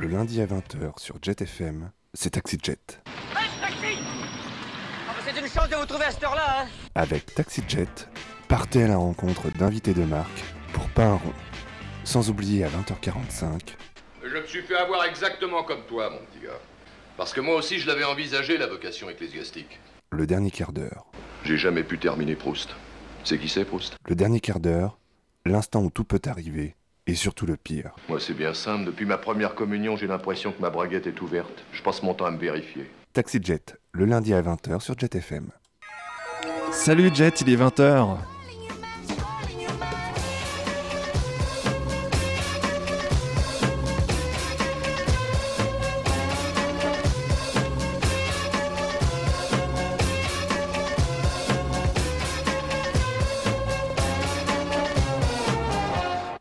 Le lundi à 20h sur Jet FM, c'est Taxi Jet. taxi ah, bah, C'est une chance de vous trouver à cette heure-là, hein Avec Taxi Jet, partez à la rencontre d'invités de marque pour pas un rond. Sans oublier à 20h45. Je me suis fait avoir exactement comme toi, mon petit gars. Parce que moi aussi, je l'avais envisagé, la vocation ecclésiastique. Le dernier quart d'heure. J'ai jamais pu terminer Proust. C'est qui c'est, Proust? Le dernier quart d'heure, l'instant où tout peut arriver, et surtout le pire. Moi, c'est bien simple. Depuis ma première communion, j'ai l'impression que ma braguette est ouverte. Je passe mon temps à me vérifier. Taxi Jet, le lundi à 20h sur Jet FM. Salut Jet, il est 20h.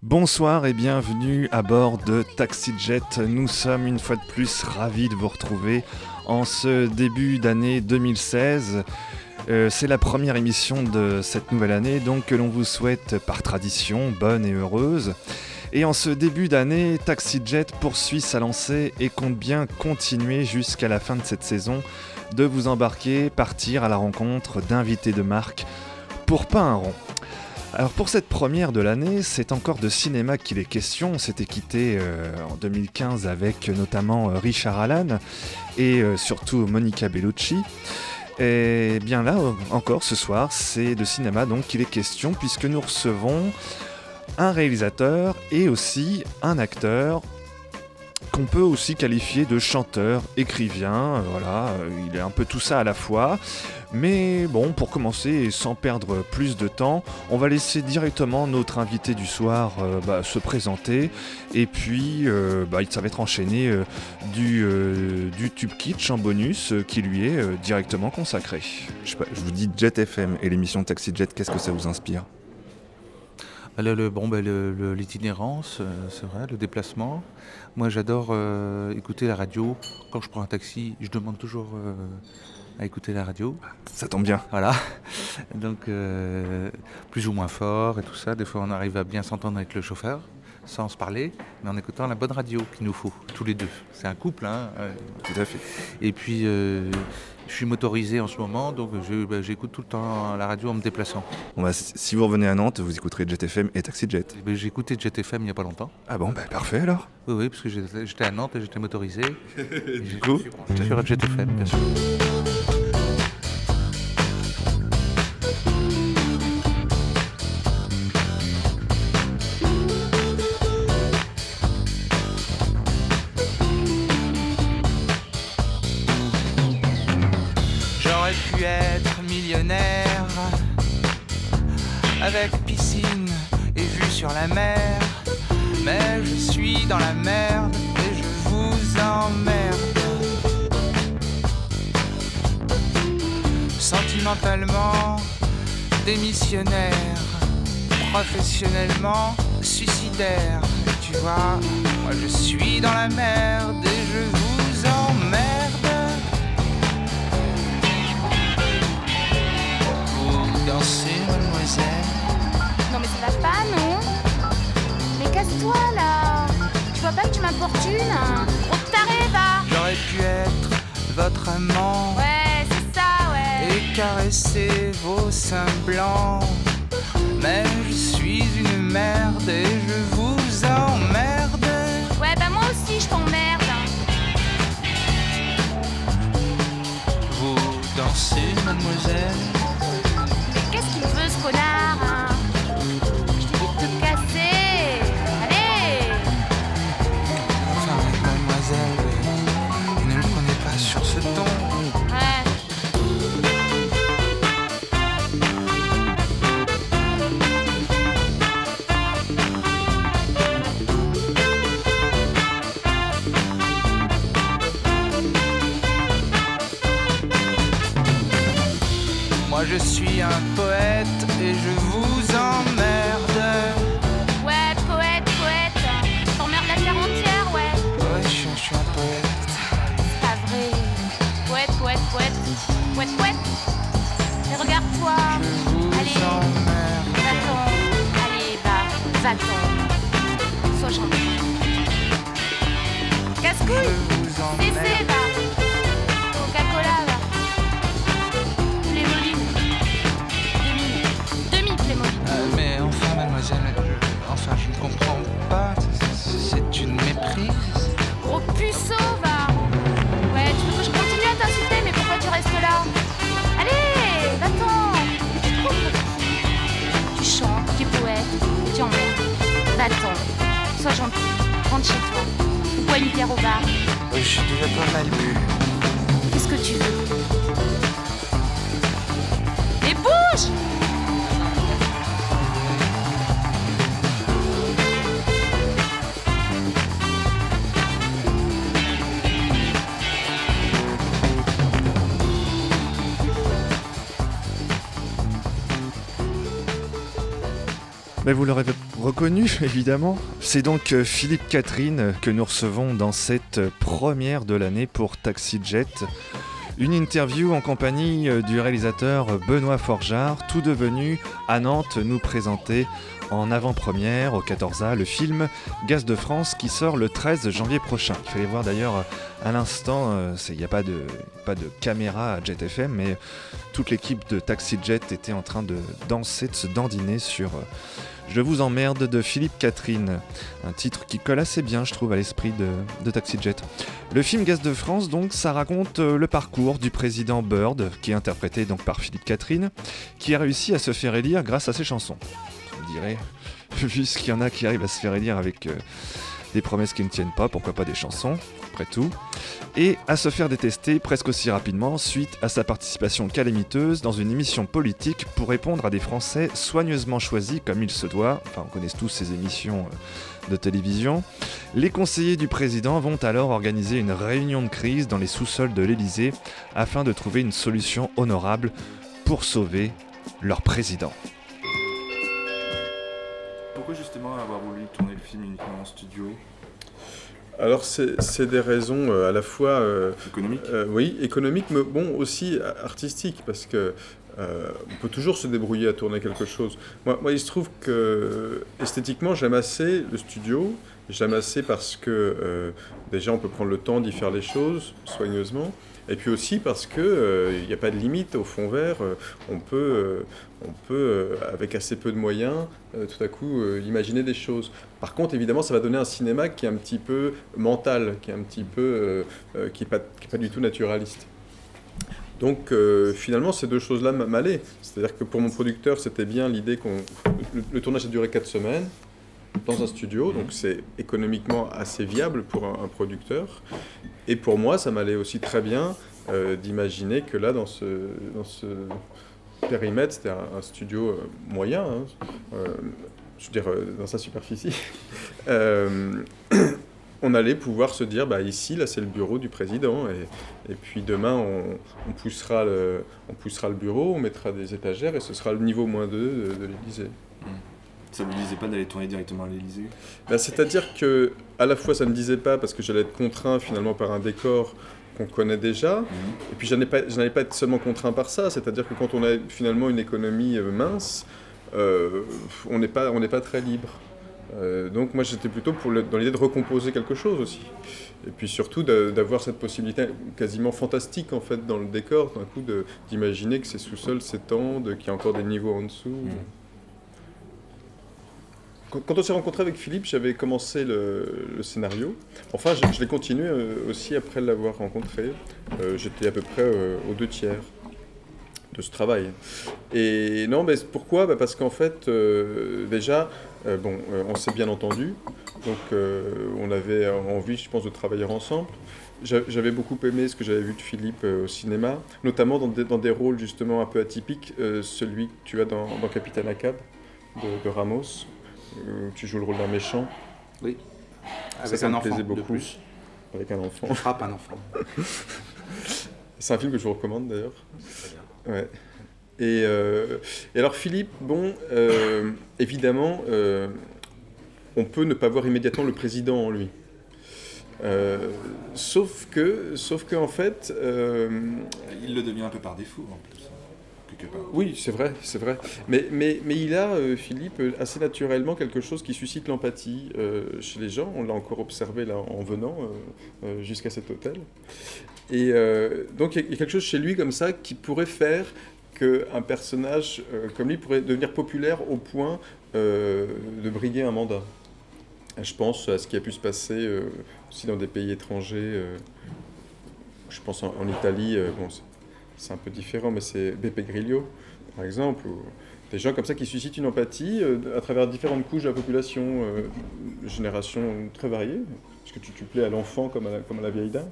Bonsoir et bienvenue à bord de TaxiJet. Nous sommes une fois de plus ravis de vous retrouver en ce début d'année 2016. Euh, c'est la première émission de cette nouvelle année, donc que l'on vous souhaite par tradition bonne et heureuse. Et en ce début d'année, TaxiJet poursuit sa lancée et compte bien continuer jusqu'à la fin de cette saison de vous embarquer, partir à la rencontre d'invités de marque pour pas un rond. Alors pour cette première de l'année, c'est encore de cinéma qu'il est question. On s'était quitté euh, en 2015 avec notamment euh, Richard Allan et euh, surtout Monica Bellucci. Et bien là, encore ce soir, c'est de cinéma donc qu'il est question puisque nous recevons un réalisateur et aussi un acteur qu'on peut aussi qualifier de chanteur, écrivain, voilà, il est un peu tout ça à la fois. Mais bon, pour commencer et sans perdre plus de temps, on va laisser directement notre invité du soir euh, bah, se présenter. Et puis, euh, bah, ça va être enchaîné euh, du, du Tube Kitsch en bonus qui lui est directement consacré. Je, je vous dis Jet FM et l'émission Taxi Jet, qu'est-ce que ça vous inspire? Le, le, bon, ben, l'itinérance, c'est vrai, le déplacement. Moi, j'adore écouter la radio. Quand je prends un taxi, je demande toujours à écouter la radio. Ça tombe bien. Voilà. Donc, euh, plus ou moins fort et tout ça. Des fois, on arrive à bien s'entendre avec le chauffeur, sans se parler, mais en écoutant la bonne radio qu'il nous faut, tous les deux. C'est un couple, hein. Tout à fait. Et puis, euh, je suis motorisé en ce moment, donc bah, j'écoute tout le temps la radio en me déplaçant. Bon bah, si vous revenez à Nantes, vous écouterez Jet FM et Taxi Jet. Eh ben, j'ai écouté Jet FM il n'y a pas longtemps. Ah bon, bah, parfait alors. Oui, oui, parce que j'étais à Nantes et j'étais motorisé. du coup, sur Jet FM, bien sûr. Sur la mer. Mais je suis dans la merde et je vous emmerde. Sentimentalement démissionnaire, professionnellement suicidaire. Tu vois, moi je suis dans la merde et je vous emmerde. Vous dansez, mademoiselle Casse-toi là. Tu vois pas que tu m'importunes Trop taré, va. J'aurais pu être votre amant. Ouais, c'est ça, ouais. Et caresser vos seins blancs. Mais je suis une merde et je vous emmerde. Ouais, bah moi aussi je t'emmerde Vous dansez, mademoiselle une bière au bar. Euh, Je suis déjà pas mal bu. Qu'est-ce que tu veux? Mais bouge Mais vous l'aurez reconnu, évidemment. C'est donc euh, Philippe Catherine que nous recevons dans cette première de l'année pour Taxi Jet. Une interview en compagnie euh, du réalisateur Benoît Forjard, tout devenu à Nantes nous présenter en avant-première au 14A le film Gaz de France qui sort le 13 janvier prochain. Il fallait voir d'ailleurs euh, à l'instant, il n'y a pas de, caméra à Jet FM, mais toute l'équipe de Taxi Jet était en train de danser, de se dandiner sur Je vous emmerde de Philippe Catherine, un titre qui colle assez bien, je trouve, à l'esprit de, Taxi Jet. Le film Gaz de France, donc, ça raconte euh, le parcours du président Bird, qui est interprété donc par Philippe Catherine, qui a réussi à se faire élire grâce à ses chansons. Je dirais, vu qu'il y en a qui arrivent à se faire élire avec euh, des promesses qui ne tiennent pas, pourquoi pas des chansons, tout, et à se faire détester presque aussi rapidement suite à sa participation calamiteuse dans une émission politique pour répondre à des Français soigneusement choisis comme il se doit, enfin on connaît tous ces émissions euh, de télévision. Les conseillers du président vont alors organiser une réunion de crise dans les sous-sols de l'Élysée afin de trouver une solution honorable pour sauver leur président. Pourquoi justement avoir voulu tourner le film uniquement en studio? Alors, c'est des raisons euh, à la fois. euh, Économique euh, oui, économiques, mais bon, aussi artistiques, parce que. euh, on peut toujours se débrouiller à tourner quelque chose. Moi, moi il se trouve que esthétiquement, j'aime assez le studio. J'aime assez parce que euh, déjà, on peut prendre le temps d'y faire les choses soigneusement. Et puis aussi parce qu'il n'y a pas de limite au fond vert. euh, on peut, euh, on peut euh, avec assez peu de moyens, euh, tout à coup, euh, imaginer des choses. Par contre, évidemment, ça va donner un cinéma qui est un petit peu mental, qui est un petit peu, euh, euh, qui n'est pas, pas du tout naturaliste. Donc euh, finalement, ces deux choses-là m'allaient. C'est-à-dire que pour mon producteur, c'était bien l'idée qu'on... Le, le tournage a duré quatre semaines dans un studio, donc c'est économiquement assez viable pour un, un producteur. Et pour moi, ça m'allait aussi très bien euh, d'imaginer que là, dans ce, dans ce périmètre, c'était un, un studio euh, moyen, hein, euh, je veux dire, dans sa superficie, euh, on allait pouvoir se dire, bah, ici, là, c'est le bureau du président, et, et puis demain, on, on poussera le, on poussera le bureau, on mettra des étagères, et ce sera le niveau moins 2 de, de l'Élysée. Ça vous disait pas d'aller tourner directement à l'Elysée Bah, C'est-à-dire que, à la fois, ça ne me disait pas, parce que j'allais être contraint finalement par un décor qu'on connaît déjà, et puis je n'allais pas, être seulement contraint par ça, c'est-à-dire que quand on a finalement une économie euh, mince, euh, on n'est pas, on pas très libre. Euh, donc moi j'étais plutôt pour le- dans l'idée de recomposer quelque chose aussi. Et puis surtout d'avoir cette possibilité quasiment fantastique en fait dans le décor, d'un coup d'imaginer que ces sous-sols s'étendent, qu'il y a encore des niveaux en dessous. Quand, quand on s'est rencontré avec Philippe, j'avais commencé le, scénario. Enfin, je, l'ai continué euh, aussi après l'avoir rencontré. Euh, J'étais à peu près euh, aux deux tiers de ce travail. Et non, mais pourquoi? Bah, Parce qu'en fait, déjà, bon, on s'est bien entendu. Donc, on avait envie, je pense, de travailler ensemble. J'a- J'avais beaucoup aimé ce que j'avais vu de Philippe au cinéma, notamment dans des, rôles justement un peu atypiques, celui que tu as dans, dans Capitaine Acab de Ramos, où tu joues le rôle d'un méchant. Oui. Avec ça un me enfant, plaisait de beaucoup. plus. Avec un enfant. On frappe un enfant. C'est un film que je vous recommande d'ailleurs. Ouais. Et, euh, et alors Philippe, bon, euh, évidemment, euh, on peut ne pas voir immédiatement le président en lui. Euh, sauf que, sauf que en fait, euh, Il le devient un peu par défaut en plus. Oui, c'est vrai, c'est vrai. Mais, mais, mais il a, euh, Philippe, assez naturellement quelque chose qui suscite l'empathie euh, chez les gens. On l'a encore observé là en venant euh, jusqu'à cet hôtel. Et donc il y a quelque chose chez lui comme ça qui pourrait faire qu'un personnage comme lui pourrait devenir populaire au point de briguer un mandat. Je pense à ce qui a pu se passer aussi dans des pays étrangers. je pense en, en Italie, bon, c'est- un peu différent, mais c'est Beppe Grillo, par exemple, ou des gens comme ça qui suscitent une empathie euh, à travers différentes couches de la population, euh, générations très variées, parce que tu, tu plais à l'enfant comme à la, comme à la vieille dame.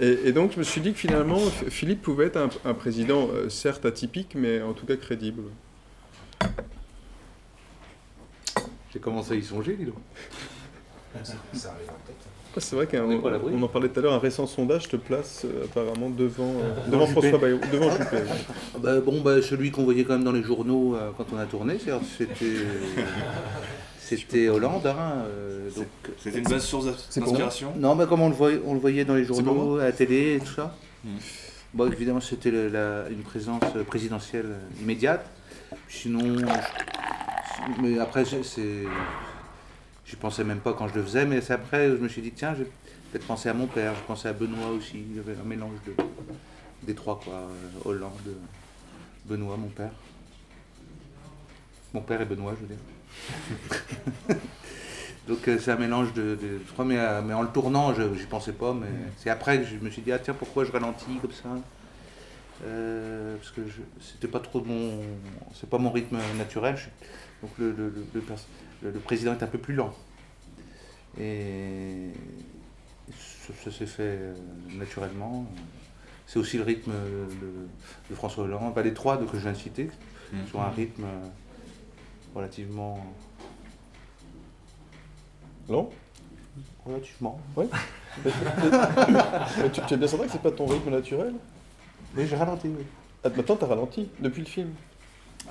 Et, et donc je me suis dit que finalement, Philippe pouvait être un, un président, euh, certes atypique, mais en tout cas crédible. J'ai commencé à y songer, dis donc. C'est vrai qu'on On est pas à l'abri. on en parlait tout à l'heure, un récent sondage te place euh, apparemment devant, euh, Devant Juppé. François Bayrou, devant Juppé. Ah bah, bon, bah, celui qu'on voyait quand même dans les journaux euh, quand on a tourné, c'est- c'était Hollande. Hein, euh, donc, C'était une bonne source C'est d'inspiration non, mais comme on le voyait, on le voyait dans les journaux, à la télé et tout ça. Mhm. Bon, évidemment, c'était une présence euh, présidentielle euh, immédiate. Sinon, je- mais après, c'est, j'y pensais même pas quand je le faisais, mais c'est après, je me suis dit, tiens, j'ai peut-être pensé à mon père, je pensais à Benoît aussi. Il y avait un mélange de, des trois, quoi. euh, Hollande, Benoît, mon père. Mon père et Benoît, je veux dire. Donc euh, c'est un mélange de, crois, mais, euh, mais en le tournant, je j'y pensais pas, mais c'est après que je me suis dit ah tiens pourquoi je ralentis comme ça? Euh, parce que c'était pas trop mon c'est pas mon rythme naturel. je donc le, le, le- le pers- le- le président est un peu plus lent et ça, ça s'est fait euh, naturellement. C'est aussi le rythme de, de François Hollande, bah, les trois de- que je viens de citer, Mhm. sur un rythme euh, relativement Non relativement Ouais. tu, tu es bien certain que c'est pas ton rythme naturel? Mais j'ai ralenti, oui. Ah, maintenant, t'as ralenti depuis le film.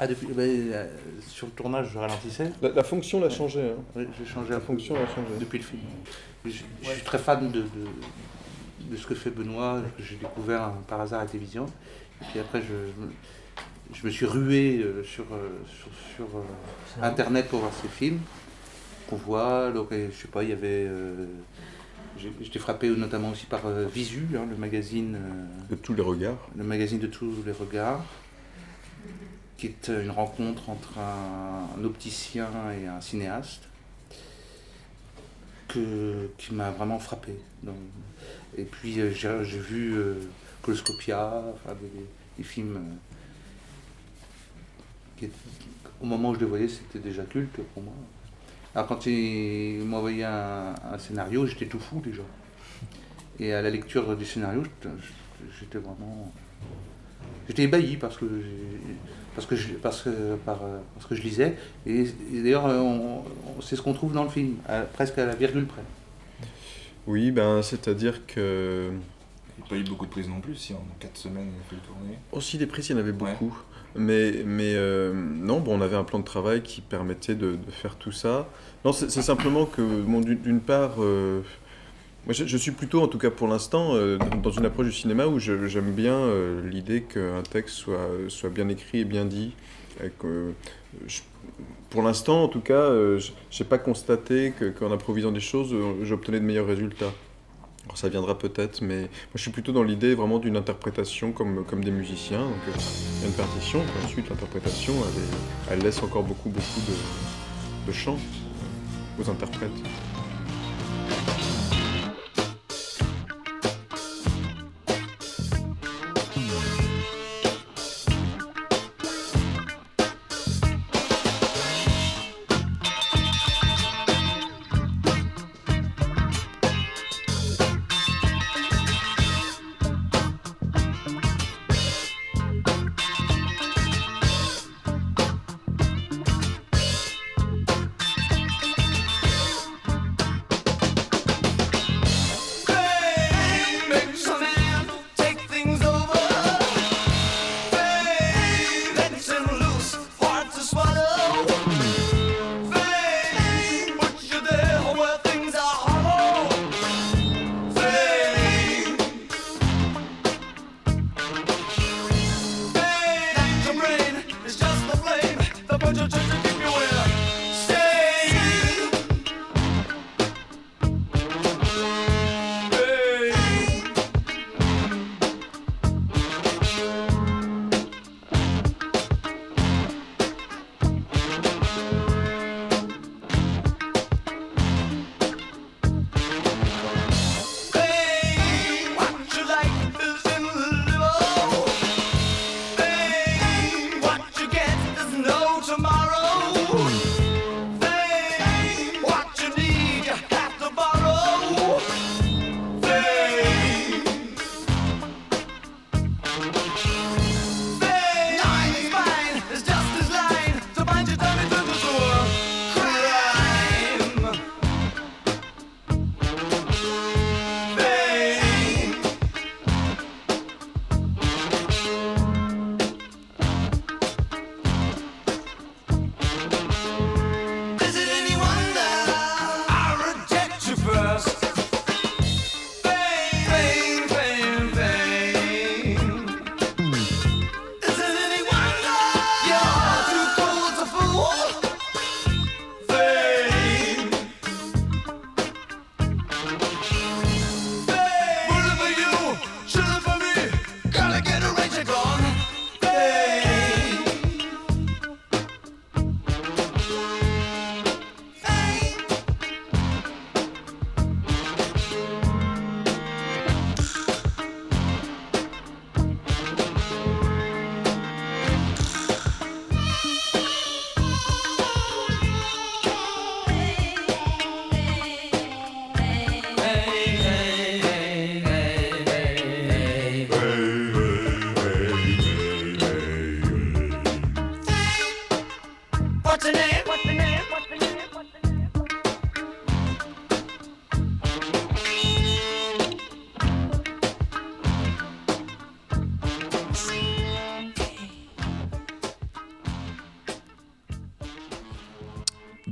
Ah, depuis, ben, euh, sur le tournage, je ralentissais. La, la fonction l'a changé. Hein. Oui, j'ai changé La un peu fonction a changé. depuis le film. Je, je suis très fan de, de, de ce que fait Benoît, que j'ai découvert hein, par hasard à la télévision. Et puis après, je, je me- suis rué euh, sur, euh, sur, sur, euh, Internet pour voir ses films. Qu'on voit, donc, et je sais pas, il y avait. euh, j'ai- J'étais frappé notamment aussi par Visu, hein, le magazine. euh, De tous les regards. le magazine de tous les regards, qui est une rencontre entre un, opticien et un cinéaste, que, qui m'a vraiment frappé. Et puis euh, j'ai vu euh, Coloscopia, des, films euh, au moment où je les voyais, c'était déjà culte pour moi. Alors quand il m'a envoyé un, un scénario, j'étais tout fou déjà. Et à la lecture du scénario, j'étais vraiment. J'étais ébahi parce que, parce que, je, parce que, par, parce que je lisais. Et, et d'ailleurs, on- on- c'est ce qu'on trouve dans le film, à- presque à la virgule près. Oui, ben, c'est-à-dire que. Il n'y a pas eu beaucoup de prises non plus, si en 4 semaines il a fallu tourner. Aussi, des prises, il y en avait beaucoup. Mais, mais euh, non, bon, on avait un plan de travail qui permettait de, de faire tout ça. Non, c'est c'est simplement que, bon, d'une d'une part, euh, moi, je, je suis plutôt, en tout cas pour l'instant, euh, dans- une approche du cinéma où j'aime bien euh, l'idée qu'un texte soit, soit bien écrit et bien dit. Que, je- pour l'instant, en tout cas, euh, je n'ai pas constaté que- qu'en improvisant des choses, euh, j'obtenais de meilleurs résultats. Alors, ça viendra peut-être, mais moi je suis plutôt dans l'idée vraiment d'une interprétation comme, comme des musiciens. Donc euh, il y a une partition, puis ensuite l'interprétation, elle, elle laisse encore beaucoup, beaucoup de, de euh, aux interprètes.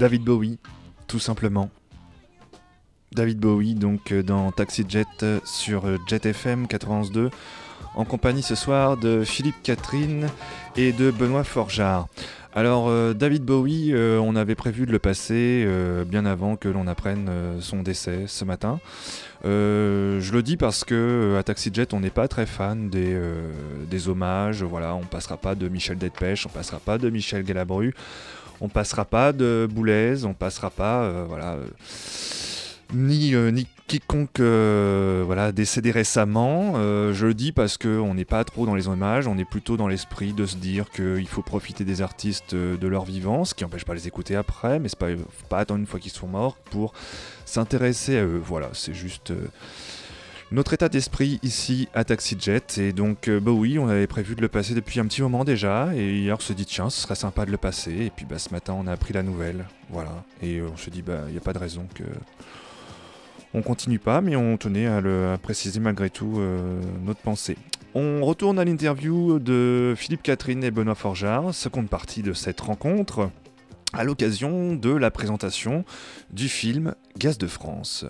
David Bowie, tout simplement. David Bowie, donc euh, dans Taxi Jet euh, sur euh, Jet FM 91.2, en compagnie ce soir de Philippe Catherine et de Benoît Forjard. Alors, David Bowie, on avait prévu de le passer bien avant que l'on apprenne son décès ce matin. Je le dis parce que à Taxi Jet, on n'est pas très fan des, des hommages. Voilà, on passera pas de Michel Delpech, on passera pas de Michel Galabru, on passera pas de Boulez, on passera pas, euh, voilà, euh, ni, euh, ni quiconque voilà, décédé récemment. Je le dis parce qu'on n'est pas trop dans les hommages, on est plutôt dans l'esprit de se dire qu'il faut profiter des artistes de leur vivant, ce qui n'empêche pas les écouter après, mais c'est pas, pas attendre une fois qu'ils sont morts pour s'intéresser à eux. Voilà, c'est juste. Notre état d'esprit ici à Taxi Jet, et donc euh, bah oui, on avait prévu de le passer depuis un petit moment déjà, et hier on se dit tiens, ce serait sympa de le passer, et puis bah, ce matin on a appris la nouvelle, voilà, et euh, on se dit bah il n'y a pas de raison que on continue pas, mais on tenait à, le, préciser malgré tout euh, notre pensée. On retourne à l'interview de Philippe Catherine et Benoît Forjard, seconde partie de cette rencontre, à l'occasion de la présentation du film Gaz de France.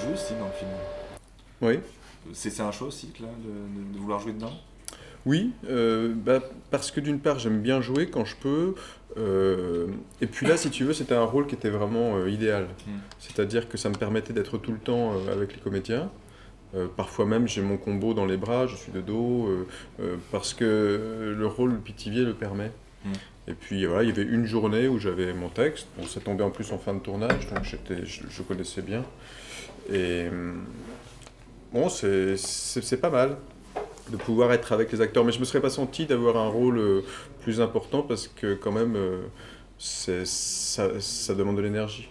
Joue aussi dans le film. Oui. C'est un choix aussi là, de, vouloir jouer dedans? Oui, euh, bah, parce que d'une part, j'aime bien jouer quand je peux. euh, et puis là, si tu veux, c'était un rôle qui était vraiment euh, idéal. Mm. C'est-à-dire que ça me permettait d'être tout le temps avec les comédiens. Parfois même, j'ai mon combo dans les bras, je suis de dos, parce que le rôle Pitivier le permet. Mm. Et puis voilà, il y avait une journée où j'avais mon texte. Bon, ça tombait en plus en fin de tournage, donc je, je connaissais bien. Et hum, bon, c'est, pas mal de pouvoir être avec les acteurs. Mais je me serais pas senti d'avoir un rôle euh, plus important parce que quand même, euh, ça, ça demande de l'énergie.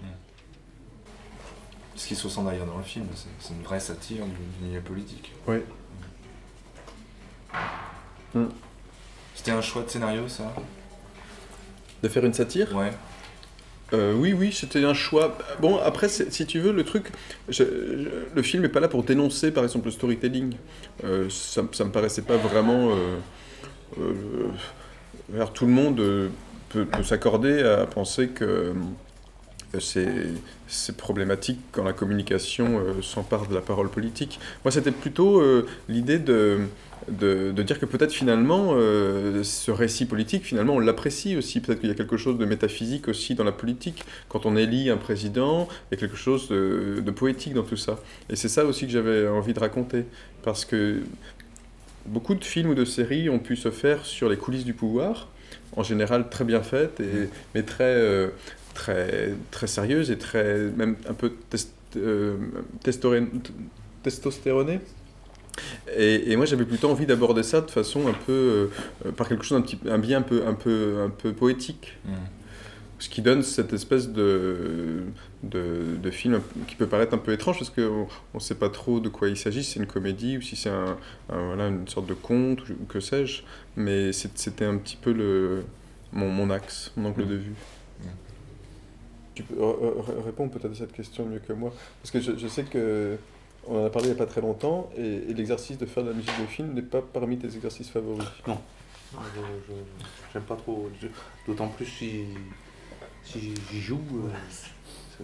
Ce qui se ressent d'ailleurs dans le film, c'est une vraie satire du, du milieu politique. Oui. Mm. C'était un choix de scénario ça? De faire une satire? Ouais. Euh, oui, oui, c'était un choix. Bon, après, si tu veux, le truc, le film n'est pas là pour dénoncer, par exemple, le storytelling. Euh, ça, ça me paraissait pas vraiment. euh, tout le monde peut, peut s'accorder à penser que c'est problématique quand la communication s'empare de la parole politique. Moi, c'était plutôt l'idée de, de, de dire que peut-être finalement, euh, ce récit politique, finalement, on l'apprécie aussi. Peut-être qu'il y a quelque chose de métaphysique aussi dans la politique. Quand on élit un président, il y a quelque chose de, de poétique dans tout ça. Et c'est ça aussi que j'avais envie de raconter. Parce que beaucoup de films ou de séries ont pu se faire sur les coulisses du pouvoir, en général très bien faites, et, mais très, euh, très, très sérieuses et très, même un peu test- euh. Et, et moi j'avais plutôt envie d'aborder ça de façon un peu euh, par quelque chose un petit un biais un peu un peu un peu poétique Mm. ce qui donne cette espèce de, de, de film qui peut paraître un peu étrange parce qu'on ne sait pas trop de quoi il s'agit, si c'est une comédie ou si c'est un, un- voilà, une sorte de conte ou, ou que sais-je, mais c'était un petit peu le, mon, mon axe, mon angle Mm. de vue. Mm. Tu peux r- r- répondre peut-être à cette question mieux que moi, parce que je, je sais que on en a parlé il n'y a pas très longtemps, et, et l'exercice de faire de la musique de film n'est pas parmi tes exercices favoris. Non, j'aime pas trop. D'autant plus si, si j'y joue. euh,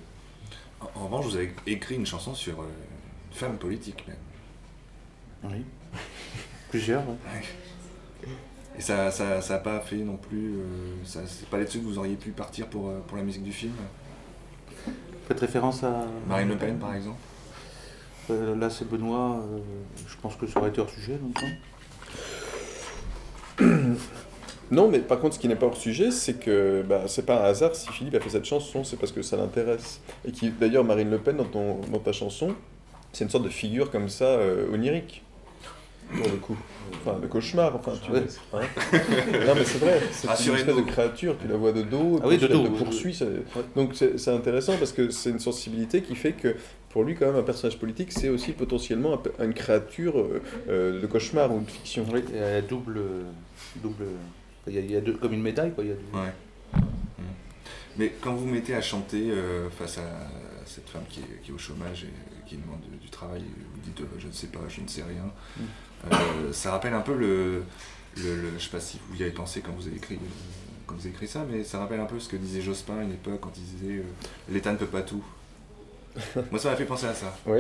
En, en revanche, vous avez écrit une chanson sur euh, une femme politique même. oui. Plusieurs. ouais. Et ça ça, ça a pas fait non plus. euh, ça, c'est pas là-dessus que vous auriez pu partir pour, euh, pour la musique du film? Faites référence à. Marine Le Pen par exemple Euh, là, c'est Benoît. euh, je pense que ça aurait été hors sujet, longtemps. Non, mais par contre, ce qui n'est pas hors sujet, c'est que bah, c'est pas un hasard si Philippe a fait cette chanson, c'est parce que ça l'intéresse. Et qui, d'ailleurs, Marine Le Pen, dans, ton, dans ta chanson, c'est une sorte de figure comme ça, euh, onirique, pour le coup. Enfin, de cauchemar, enfin, tu vois. hein. non, mais c'est vrai, c'est une espèce de créature, tu la vois de dos, et Ah oui, de dos, te oui, poursuit. ça- Donc c'est intéressant parce que c'est une sensibilité qui fait que pour lui, quand même, un personnage politique, c'est aussi potentiellement une créature euh, euh, de cauchemar ou de fiction. Oui, il y a double. double il, y a, il y a deux, comme une médaille, quoi. Il y a deux- Ouais. Mm. Mais quand vous mettez à chanter euh, face à cette femme qui est, qui est au chômage et qui demande du travail, vous dites euh, je ne sais pas, je ne sais rien, euh, ça rappelle un peu le, le, le- Je sais pas si vous y avez pensé quand vous avez écrit, euh, quand vous avez écrit ça, mais ça rappelle un peu ce que disait Jospin à une époque quand il disait euh, l'État ne peut pas tout. Moi, ça m'a fait penser à ça. Oui,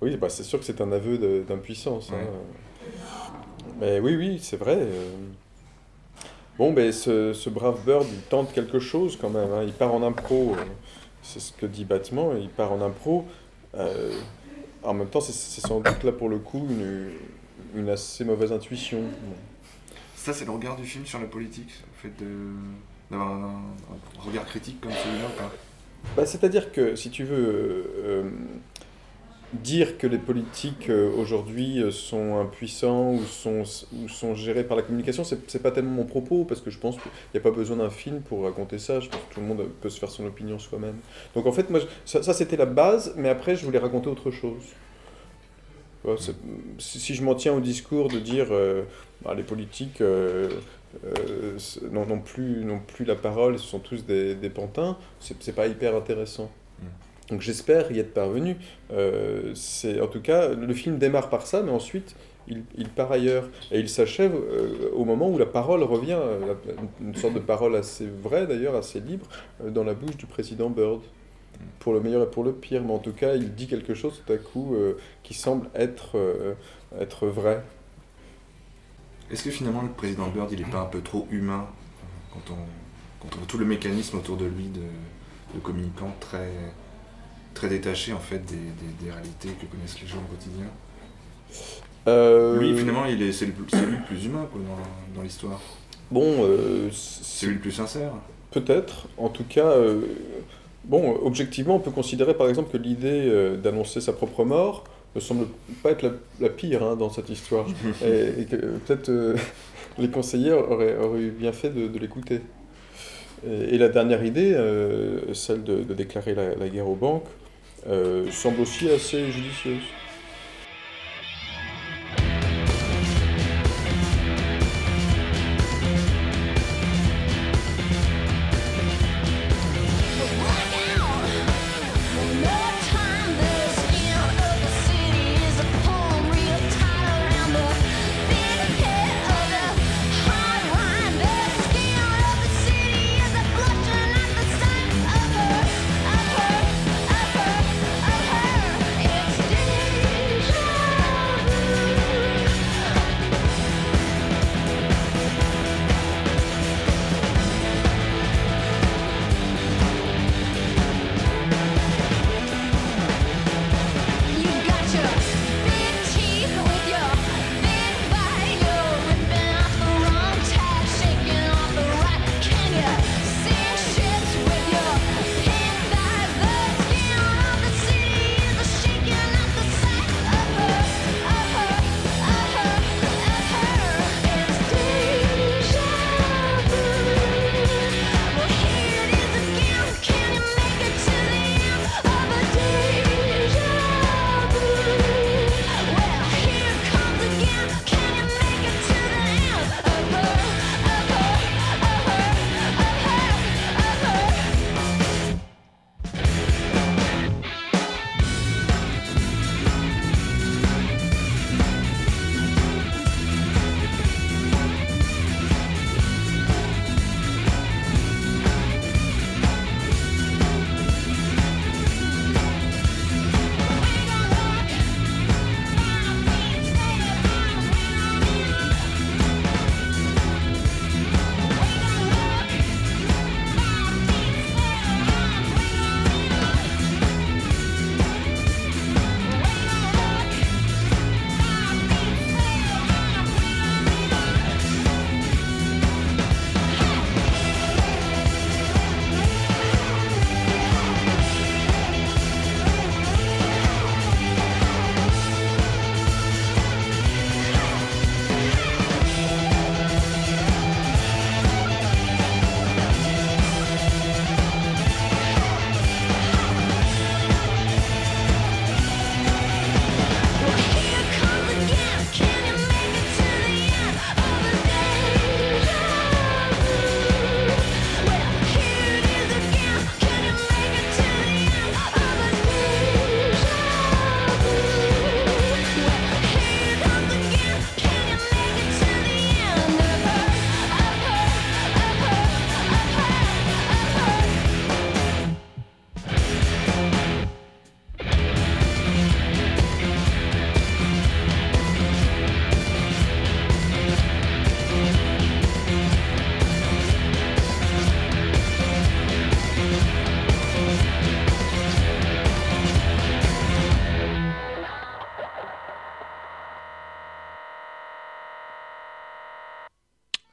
oui bah, c'est sûr que c'est un aveu d'impuissance. hein. Mais oui, oui, c'est vrai. euh. Bon, ben, ce, ce brave Bird, il tente quelque chose quand même. hein. Il part en impro, euh, c'est ce que dit Batman, il part en impro. euh, en même temps, c'est- sans doute là pour le coup une, une assez mauvaise intuition. Bon. Ça, c'est le regard du film sur la politique, le fait d'avoir un, un regard critique comme celui-là ou pas? Bah, C'est-à-dire que, si tu veux, euh, euh, dire que les politiques euh, aujourd'hui sont impuissants ou sont, ou sont gérés par la communication, c'est pas tellement mon propos, parce que je pense qu'il n'y a pas besoin d'un film pour raconter ça, je pense que tout le monde peut se faire son opinion soi-même. Donc en fait, moi, ça, c'était la base, mais après je voulais raconter autre chose. Si, je m'en tiens au discours de dire bah, les politiques euh, n'ont n'ont plus, plus la parole, ce sont tous des, des pantins, c'est pas hyper intéressant. Donc j'espère y être parvenu. Euh, c'est en tout cas le film démarre par ça, mais ensuite il, il part ailleurs et il s'achève euh, au moment où la parole revient, euh, la- une sorte de parole assez vraie d'ailleurs, assez libre, dans la bouche du président Bird. Pour le meilleur et pour le pire, mais en tout cas il dit quelque chose tout à coup euh, qui semble être, euh, être vrai. Est-ce que finalement le président Bird, il est pas un peu trop humain quand on, quand on voit tout le mécanisme autour de lui de, de communicants très, très détaché en fait des, des- des réalités que connaissent les gens au quotidien? Euh, Lui, finalement, il est, c'est, le, c'est lui le plus humain quoi, dans, dans l'histoire. Bon, euh, C'est lui le plus sincère. Peut-être. En tout cas, euh, bon, objectivement, on peut considérer par exemple que l'idée euh, d'annoncer sa propre mort ne semble pas être la, la pire hein, dans cette histoire. et, et que euh, peut-être euh, les conseillers auraient, auraient eu bien fait de, de l'écouter. Et, et la dernière idée, euh, celle de, de déclarer la, la guerre aux banques, euh, semble aussi assez judicieuse.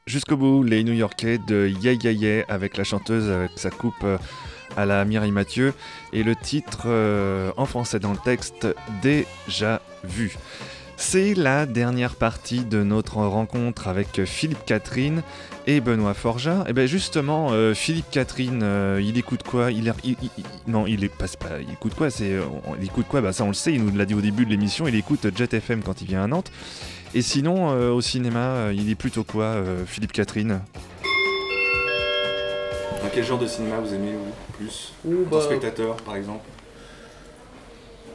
Jusqu'au bout les New Yorkais de Yeah Yeah Yeah avec la chanteuse avec sa coupe euh, à la Mireille Mathieu et le titre euh, en français dans le texte Déjà vu. C'est la dernière partie de notre rencontre avec Philippe Catherine et Benoît Forja. Et bien justement, euh, Philippe Catherine, il écoute quoi? Non, il est pas, il écoute quoi? C'est il écoute quoi? Bah ça on le sait, il nous l'a dit au début de l'émission. Il écoute Jet FM quand il vient à Nantes. Et sinon, euh, au cinéma, euh, il est plutôt quoi, euh, Philippe Catherine Dans quel genre de cinéma vous aimez vous plus Oh, que bah, spectateur, par exemple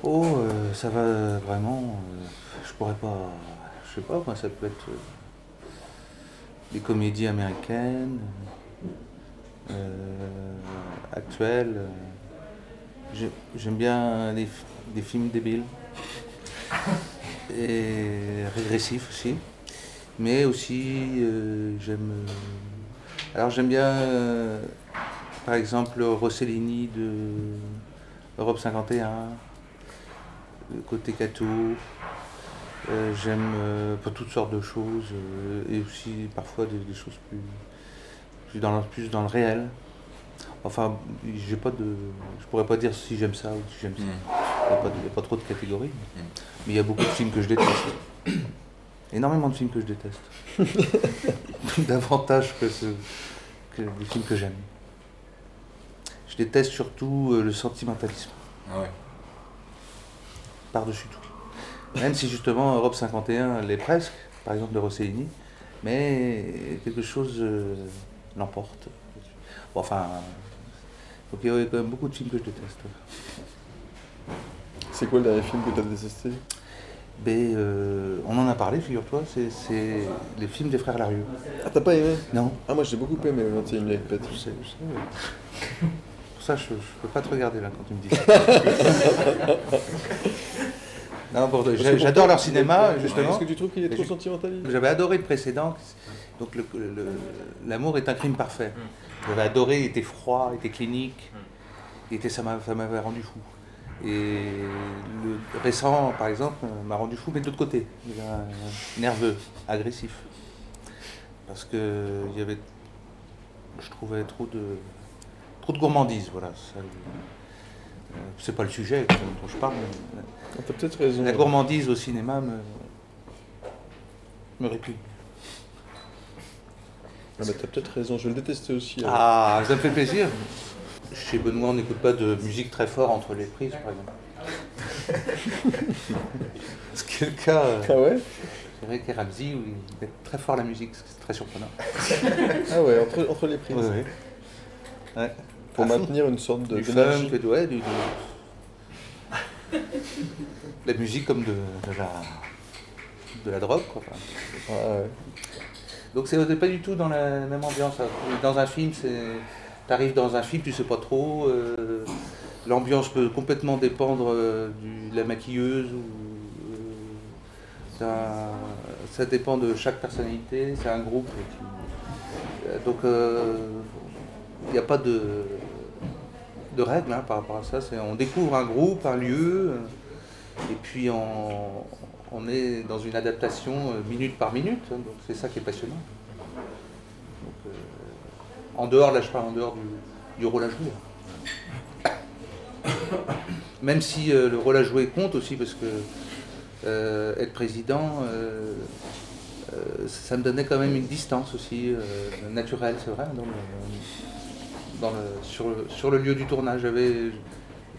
Oh, euh, ça va vraiment. euh, je pourrais pas. Je sais pas, moi, ça peut être. euh, des comédies américaines, euh, actuelles. euh, j'ai- J'aime bien des films débiles. Et régressifs aussi. Mais aussi, euh, j'aime. euh, alors, j'aime bien, euh, par exemple, Rossellini de Europe 51 le côté Cato. J'aime pas toutes sortes de choses et aussi parfois des, des choses plus, plus, dans plus dans le réel. Enfin, j'ai pas de, je pourrais pas dire si j'aime ça ou si j'aime ça. Il n'y a, pas a trop de catégories. Mais il y a beaucoup de films que je déteste. Énormément de films que je déteste. Davantage que, ce, que des films que j'aime. Je déteste surtout euh, le sentimentalisme Ah ouais. par-dessus tout. Même si justement Europe 51 l'est presque, par exemple de Rossellini, mais quelque chose euh, l'emporte. Bon, enfin, donc il y a quand même beaucoup de films que je déteste. C'est quoi le dernier film que tu as détesté? Mais euh, on en a parlé, figure-toi, c'est- c'est les films des frères Larieux. Ah, t'as pas aimé? Non. Ah, moi j'ai beaucoup aimé le 21 avec. Je sais, je sais, ouais. Pour ça, je, je peux pas te regarder là quand tu me dis ça. non, j'adore toi, leur cinéma, justement. Est-ce que tu trouves qu'il est trop sentimentaliste J'avais adoré le précédent. Donc le- le- l'amour est un crime parfait. J'avais adoré, il était froid, il était clinique. Il était, ça m'a- ça m'avait rendu fou. Et le récent, par exemple, m'a rendu fou, mais de l'autre côté, nerveux, agressif. Parce que il y avait, je trouvais trop de, trop de gourmandise, voilà. euh, c'est pas le sujet dont je parle. mais, T'as peut-être raison. la gourmandise au cinéma me, me répugne. Ah, bah, t'as peut-être raison, je le détester aussi. alors. Ah, ça me fait plaisir. Chez Benoît, on n'écoute pas de musique très fort entre les prises, par exemple. Ce qui est le cas. euh, Ah ouais? C'est vrai où il met très fort la musique, c'est très surprenant. Ah ouais, entre, entre les prises. Ouais, ouais. Ouais. Pour À fond. maintenir une sorte de. Du funk, ouais, du, du- La musique comme de, de la, de la drogue, quoi. Ah ouais. Donc c'est pas du tout dans la même ambiance. hein. Dans un film, c'est t'arrives dans un film, tu sais pas trop. euh, L'ambiance peut complètement dépendre euh, de la maquilleuse ou euh, ça, dépend de chaque personnalité. C'est un groupe. donc il n'y a pas de de règles hein, par rapport à ça. On découvre un groupe, un lieu, et puis on, on est dans une adaptation euh, minute par minute. hein, donc c'est ça qui est passionnant. Euh, en dehors, là je parle en dehors du, rôle à jouer. Même si euh, le rôle à jouer compte aussi, parce que être président, ça me donnait quand même une distance aussi naturelle, c'est vrai, sur, le, sur le lieu du tournage.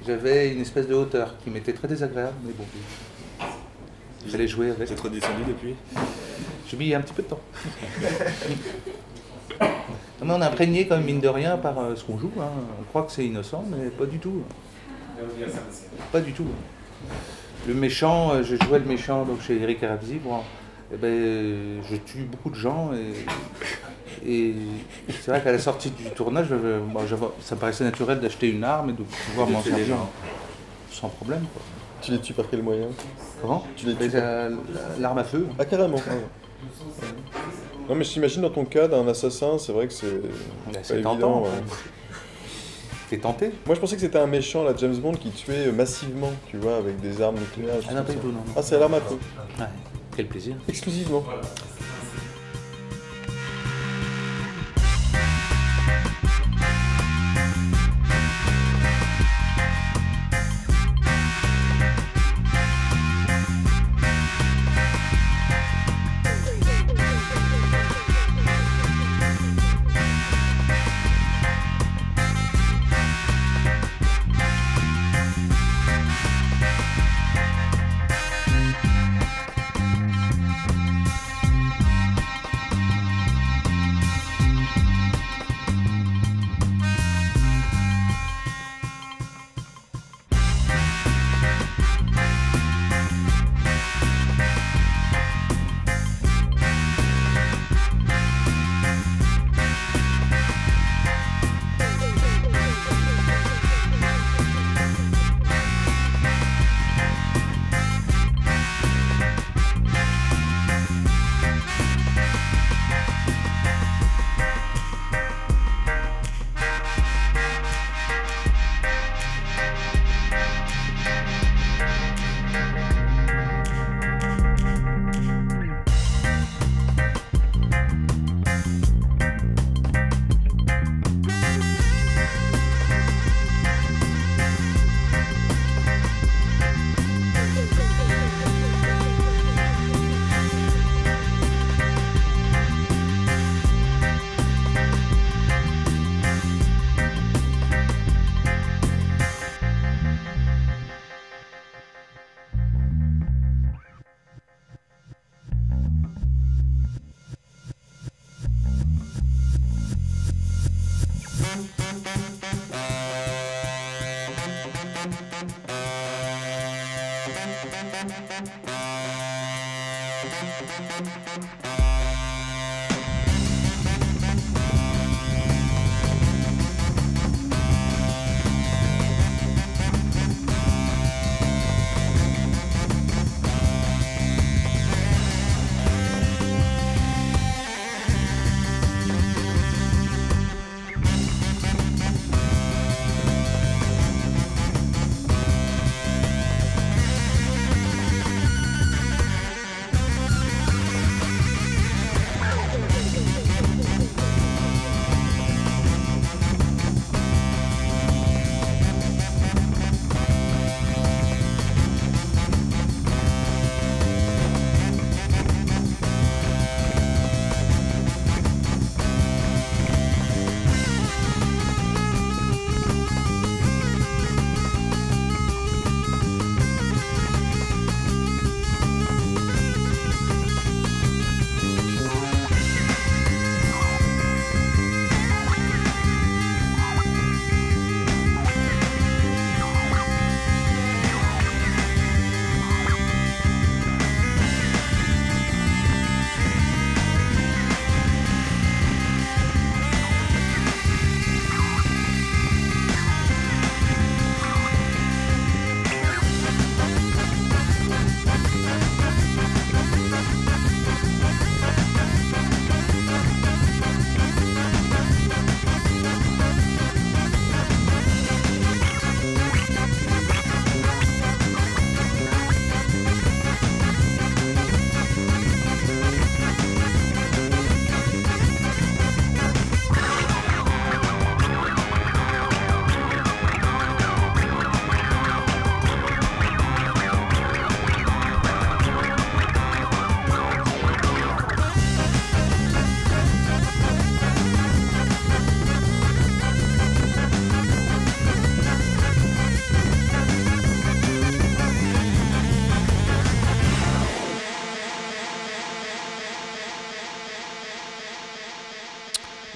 J'avais une espèce de hauteur qui m'était très désagréable, mais bon, il fallait jouer avec. C'est trop descendu depuis J'ai mis un petit peu de temps. Non, mais on est imprégné quand même, mine de rien, par euh, ce qu'on joue. hein. On croit que c'est innocent, mais pas du tout. Pas du tout. Le méchant, euh, je jouais le méchant donc chez Eric Arabzi. Bon, eh ben, je tue beaucoup de gens et, et c'est vrai qu'à la sortie du tournage, bon, ça me paraissait naturel d'acheter une arme et de pouvoir m'en servir gens. sans problème. quoi. Tu les tues par quel moyen? Comment Tu les Mais tues la- la- L'arme à feu. Ah, carrément. ah ouais. Non, mais j'imagine dans ton cas d'un assassin, c'est vrai que c'est. évident, tentant. ouais. T'es tenté Moi je pensais que c'était un méchant, la James Bond, qui tuait massivement, tu vois, avec des armes nucléaires. Ah non, pas du tout, non. non. Ah, c'est l'arme à feu. Ouais, quel plaisir. Exclusivement.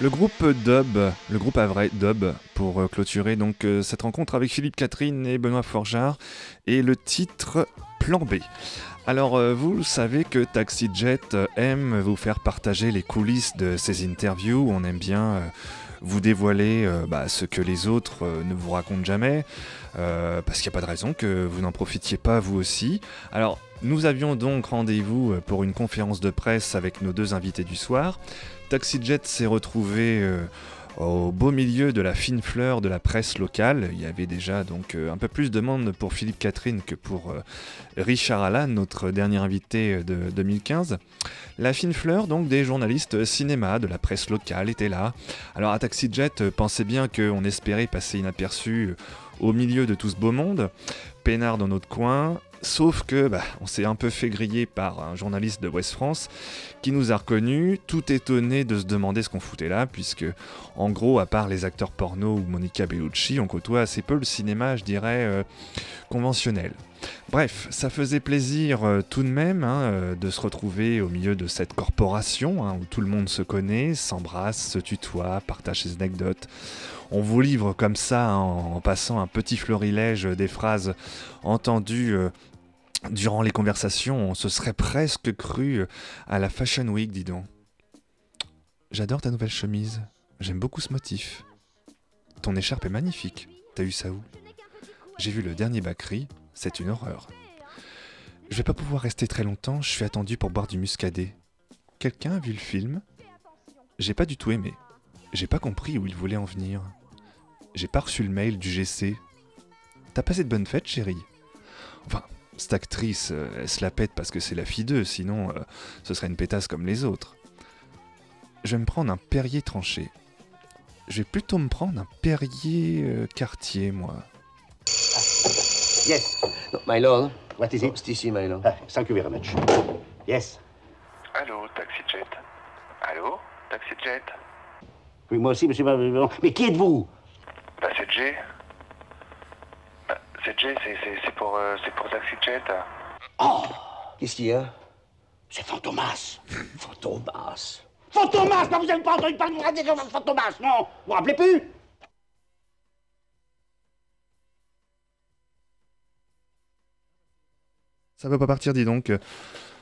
Le groupe Dub, le groupe à vrai Dub, pour euh, clôturer donc euh, cette rencontre avec Philippe Catherine et Benoît Forjard, et le titre Plan B. Alors, euh, vous savez que Taxi Jet aime vous faire partager les coulisses de ses interviews. On aime bien vous dévoiler bah, ce que les autres ne vous racontent jamais, parce qu'il n'y a pas de raison que vous n'en profitiez pas vous aussi. Alors, nous avions donc rendez-vous pour une conférence de presse avec nos deux invités du soir. TaxiJet s'est retrouvé euh, au beau milieu de la fine fleur de la presse locale. Il y avait déjà donc euh, un peu plus de monde pour Philippe Catherine que pour euh, Richard Allan, notre dernier invité de 2015. La fine fleur donc des journalistes cinéma de la presse locale était là. Alors à TaxiJet, pensez bien qu'on espérait passer inaperçu au milieu de tout ce beau monde. Pénard dans notre coin, Sauf que bah, on s'est un peu fait griller par un journaliste de West France qui nous a reconnus, tout étonné de se demander ce qu'on foutait là, puisque en gros, à part les acteurs porno ou Monica Bellucci, on côtoie assez peu le cinéma, je dirais, euh, conventionnel. Bref, ça faisait plaisir euh, tout de même hein, euh, de se retrouver au milieu de cette corporation hein, où tout le monde se connaît, s'embrasse, se tutoie, partage ses anecdotes on vous livre comme ça en, passant un petit florilège des phrases entendues Durant les conversations, on se serait presque cru à la Fashion Week, dis donc. J'adore ta nouvelle chemise. J'aime beaucoup ce motif. Ton écharpe est magnifique. T'as eu ça où? J'ai vu le dernier Bakri. C'est une horreur. Je vais pas pouvoir rester très longtemps. Je suis attendu pour boire du muscadet. Quelqu'un a vu le film? J'ai pas du tout aimé. J'ai pas compris où il voulait en venir. J'ai pas reçu le mail du GC. T'as passé de bonnes fêtes, chérie? Enfin, cette actrice, euh, elle se la pète parce que c'est la fille d'eux, sinon euh, ce serait une pétasse comme les autres. Je vais me prendre un Perrier tranché. Je vais plutôt me prendre un Perrier euh, quartier, moi. Yes. No, my lord. What is it? It's ici, my lord. Ah, thank you very much. Yes. Allô, Taxi Jet. Allô, Taxi Jet. Oui, moi aussi, monsieur. Mais qui êtes-vous? Bah, c'est Jay. C'est Jay, c'est pour, euh, pour Taxi Jet. Oh Qu'est-ce qu'il y a? C'est Fantomas Fantomas Fantomas Non, vous n'avez pas entendu parler de Fantomas, non? Vous vous rappelez plus? Ça veut pas partir, dis donc.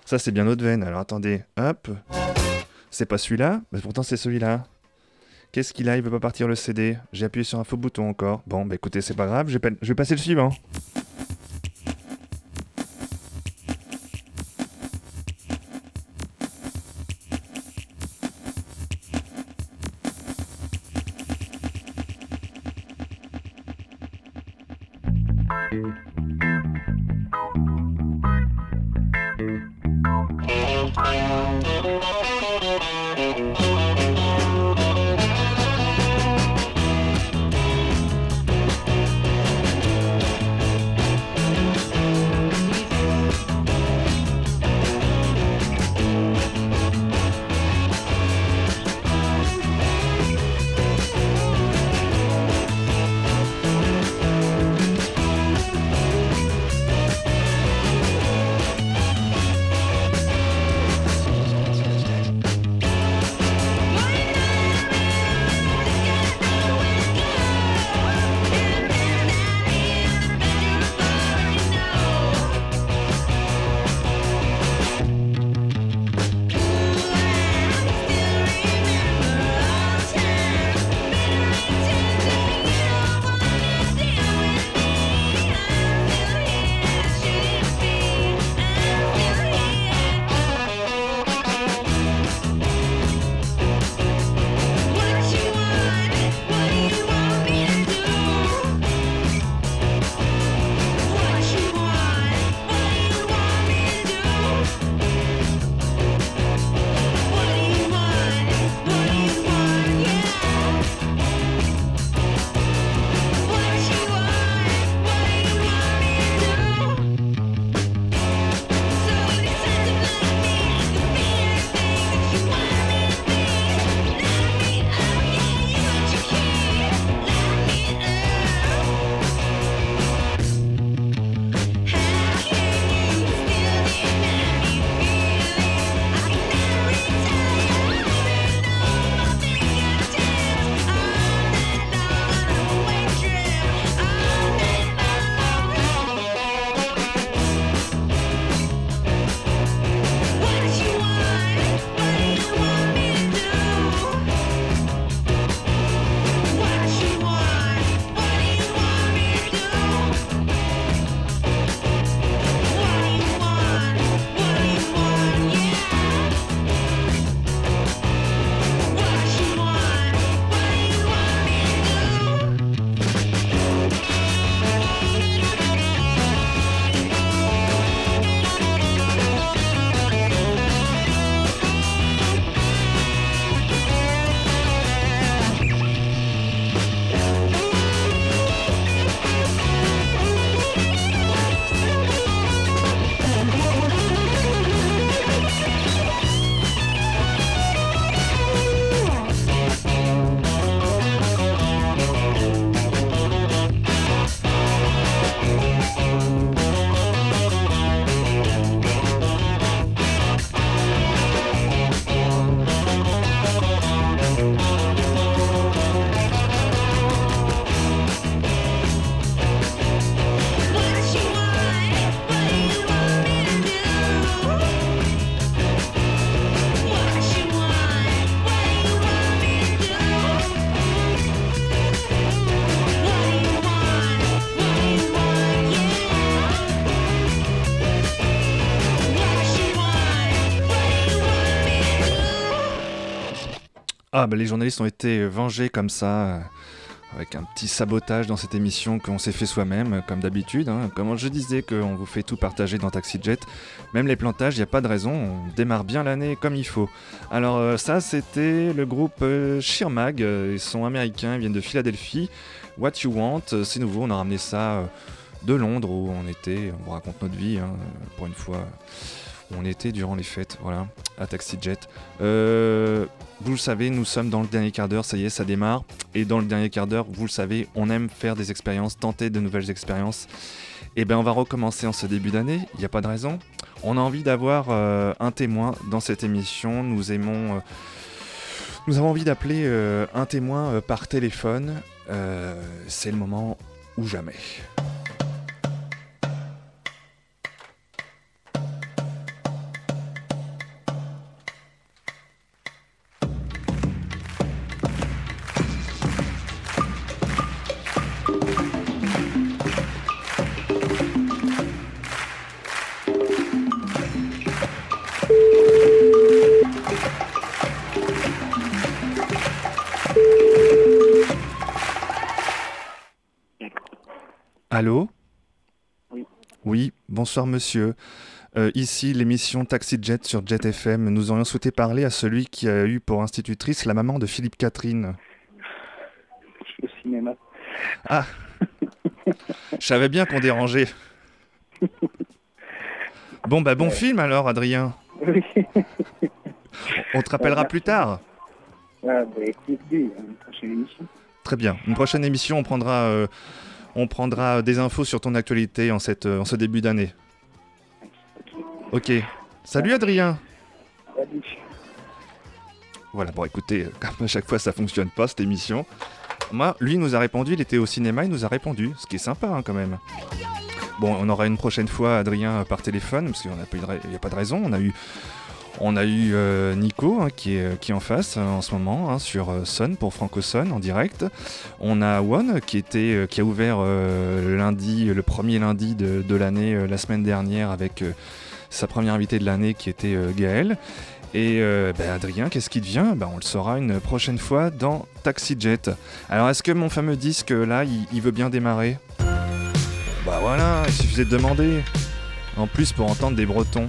Ça, c'est bien notre veine. Alors attendez, hop. C'est pas celui-là, mais pourtant c'est celui-là. Qu'est-ce qu'il a? Il veut pas partir le CD. J'ai appuyé sur un faux bouton encore. Bon, bah écoutez, c'est pas grave, je vais, passer le suivant. Ah, bah, les journalistes ont été vengés comme ça, euh, avec un petit sabotage dans cette émission qu'on s'est fait soi-même, comme d'habitude. Hein. Comme je disais qu'on vous fait tout partager dans Taxi Jet, même les plantages, il n'y a pas de raison, on démarre bien l'année comme il faut. Alors euh, ça, c'était le groupe euh, Sheermag, ils sont américains, ils viennent de Philadelphie. What You Want, c'est nouveau, on a ramené ça de Londres où on était, on vous raconte notre vie, hein, pour une fois on était durant les fêtes, voilà, à Taxi Jet. Euh, vous le savez, nous sommes dans le dernier quart d'heure, ça y est, ça démarre. Et dans le dernier quart d'heure, vous le savez, on aime faire des expériences, tenter de nouvelles expériences. Et eh bien on va recommencer en ce début d'année, il n'y a pas de raison. On a envie d'avoir euh, un témoin dans cette émission, nous aimons... Euh, nous avons envie d'appeler un témoin par téléphone. C'est le moment ou jamais. Bonsoir monsieur. Euh, ici l'émission Taxi Jet sur Jet FM. Nous aurions souhaité parler à celui qui a eu pour institutrice la maman de Philippe Catherine. Je suis au cinéma. Ah Je savais bien qu'on dérangeait. Bon bah bon film alors Adrien. Oui. On te rappellera plus tard. Ah, bah écoutez, à une prochaine émission. Très bien. Une prochaine émission, on prendra, euh, on prendra des infos sur ton actualité en, cette, en ce début d'année. Ok. Salut Adrien. Voilà, bon écoutez, euh, comme à chaque fois ça fonctionne pas cette émission. Moi, lui nous a répondu, il était au cinéma, il nous a répondu, ce qui est sympa hein, quand même. Bon, on aura une prochaine fois Adrien euh, par téléphone, parce qu'il n'y a pas de raison. On a eu, on a eu euh, Nico hein, qui, est, qui est en face euh, en ce moment hein, sur euh, Sun pour Franco Sun en direct. On a One qui, euh, a ouvert euh, le lundi, le premier lundi de, l'année euh, la semaine dernière avec euh, sa première invitée de l'année qui était euh, Gaël. Et euh, ben, Adrien, qu'est-ce qui devient ben, On le saura une prochaine fois dans Taxi Jet. Alors est-ce que mon fameux disque là, il veut bien démarrer? Bah voilà, il suffisait de demander. En plus pour entendre des Bretons.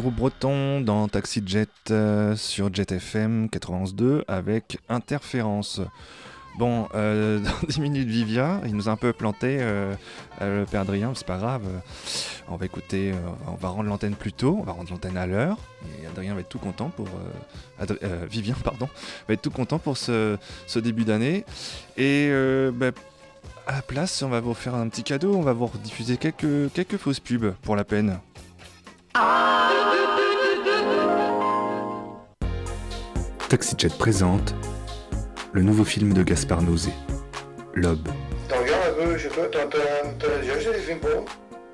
Groupe breton dans Taxi Jet euh, sur Jet FM 91.2 avec Interférence. Bon, euh, dans 10 minutes, Vivien, il nous a un peu planté, euh, le père Adrien, c'est pas grave. On va écouter, on va rendre l'antenne plus tôt, on va rendre l'antenne à l'heure. Et Adrien va être tout content pour. Vivien, pardon, va être tout content pour ce, début d'année. Et bah, à la place, on va vous faire un petit cadeau, on va vous diffuser quelques, quelques fausses pubs pour la peine. TaxiJet présente le nouveau film de Gaspard films porno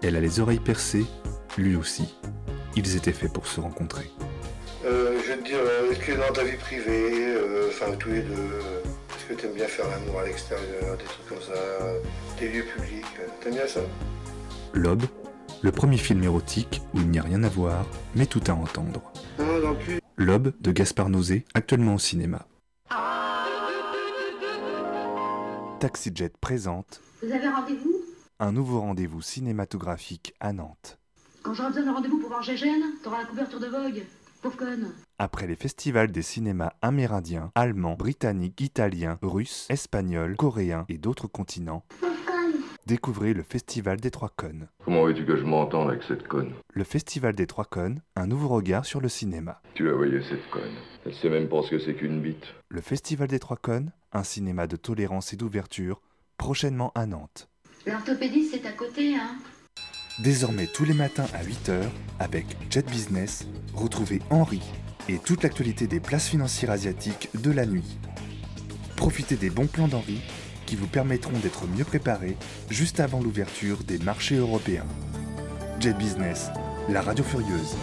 Elle a les oreilles percées, lui aussi. Ils étaient faits pour se rencontrer. euh, Je veux te dire, euh, est-ce que dans ta vie privée, euh, enfin tous les deux, euh, est-ce que t'aimes bien faire l'amour à l'extérieur, des trucs comme ça, des lieux publics, t'aimes bien ça? Lob, le premier film érotique où il n'y a rien à voir, mais tout à entendre. Lob de Gaspard Nauzet, actuellement au cinéma. TaxiJet présente Vous avez rendez-vous? Un nouveau rendez-vous cinématographique à Nantes. Quand j'aurai besoin de rendez-vous pour voir Gégène, t'auras la couverture de Vogue. Pauvre conne. Après les festivals des cinémas amérindiens, allemands, britanniques, italiens, russes, espagnols, coréens et d'autres continents, découvrez le Festival des Trois Cônes. Comment veux-tu que je m'entende avec cette conne Le Festival des Trois Cônes, un nouveau regard sur le cinéma. Tu la voyais, cette conne. Elle sait même pas ce que c'est qu'une bite. Le Festival des Trois Cônes, un cinéma de tolérance et d'ouverture, prochainement à Nantes. L'orthopédiste, c'est à côté, hein Désormais tous les matins à 8h, avec Jet Business, retrouvez Henri et toute l'actualité des places financières asiatiques de la nuit. Profitez des bons plans d'Henri qui vous permettront d'être mieux préparés juste avant l'ouverture des marchés européens. Jet Business, la radio furieuse.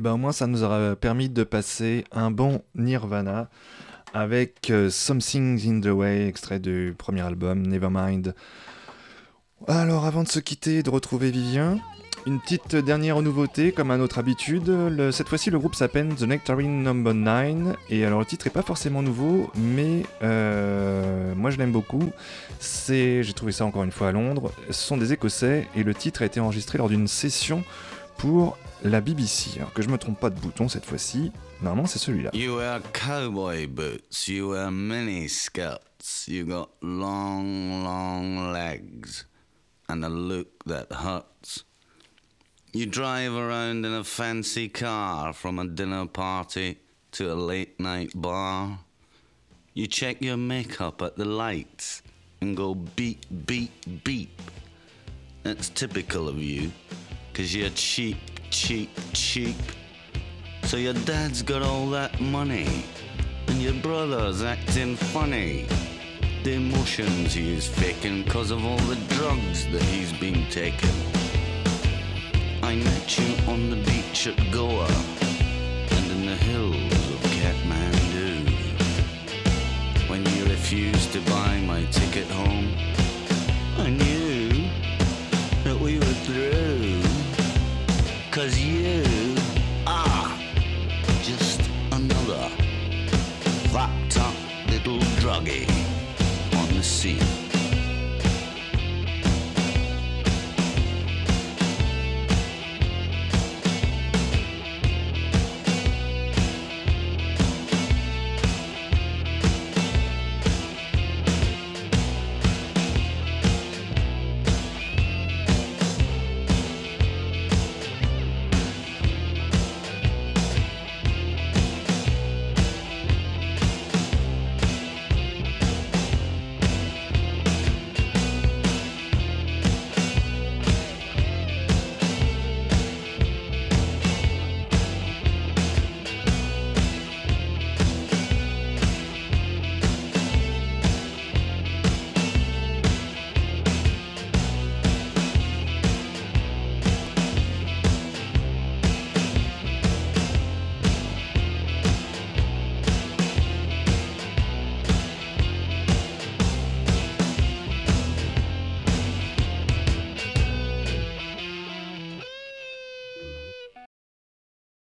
Ben au moins ça nous aura permis de passer un bon Nirvana avec euh, Something in the Way, extrait du premier album Nevermind. Alors avant de se quitter et de retrouver Vivien, une petite dernière nouveauté comme à notre habitude. Cette fois-ci le groupe s'appelle The Nectarine Number 9 et alors le titre est pas forcément nouveau mais euh, moi je l'aime beaucoup. C'est, j'ai trouvé ça encore une fois à Londres. Ce sont des Écossais et le titre a été enregistré lors d'une session pour la BBC. Alors que je me trompe pas de bouton cette fois-ci, normalement c'est celui-là. You wear cowboy boots, you wear mini skirts, you got long, long legs, and a look that hurts. You drive around in a fancy car from a dinner party to a late night bar. You check your makeup at the lights and go beep, beep, beep. That's typical of you, 'cause you're cheap, cheap, cheap. So your dad's got all that money, and your brother's acting funny. The emotions he is faking because of all the drugs that he's been taking. I met you on the beach at Goa and in the hills of Kathmandu. When you refused to buy my ticket home, I knew that we were through. Cause you are just another fucked up little druggie on the scene.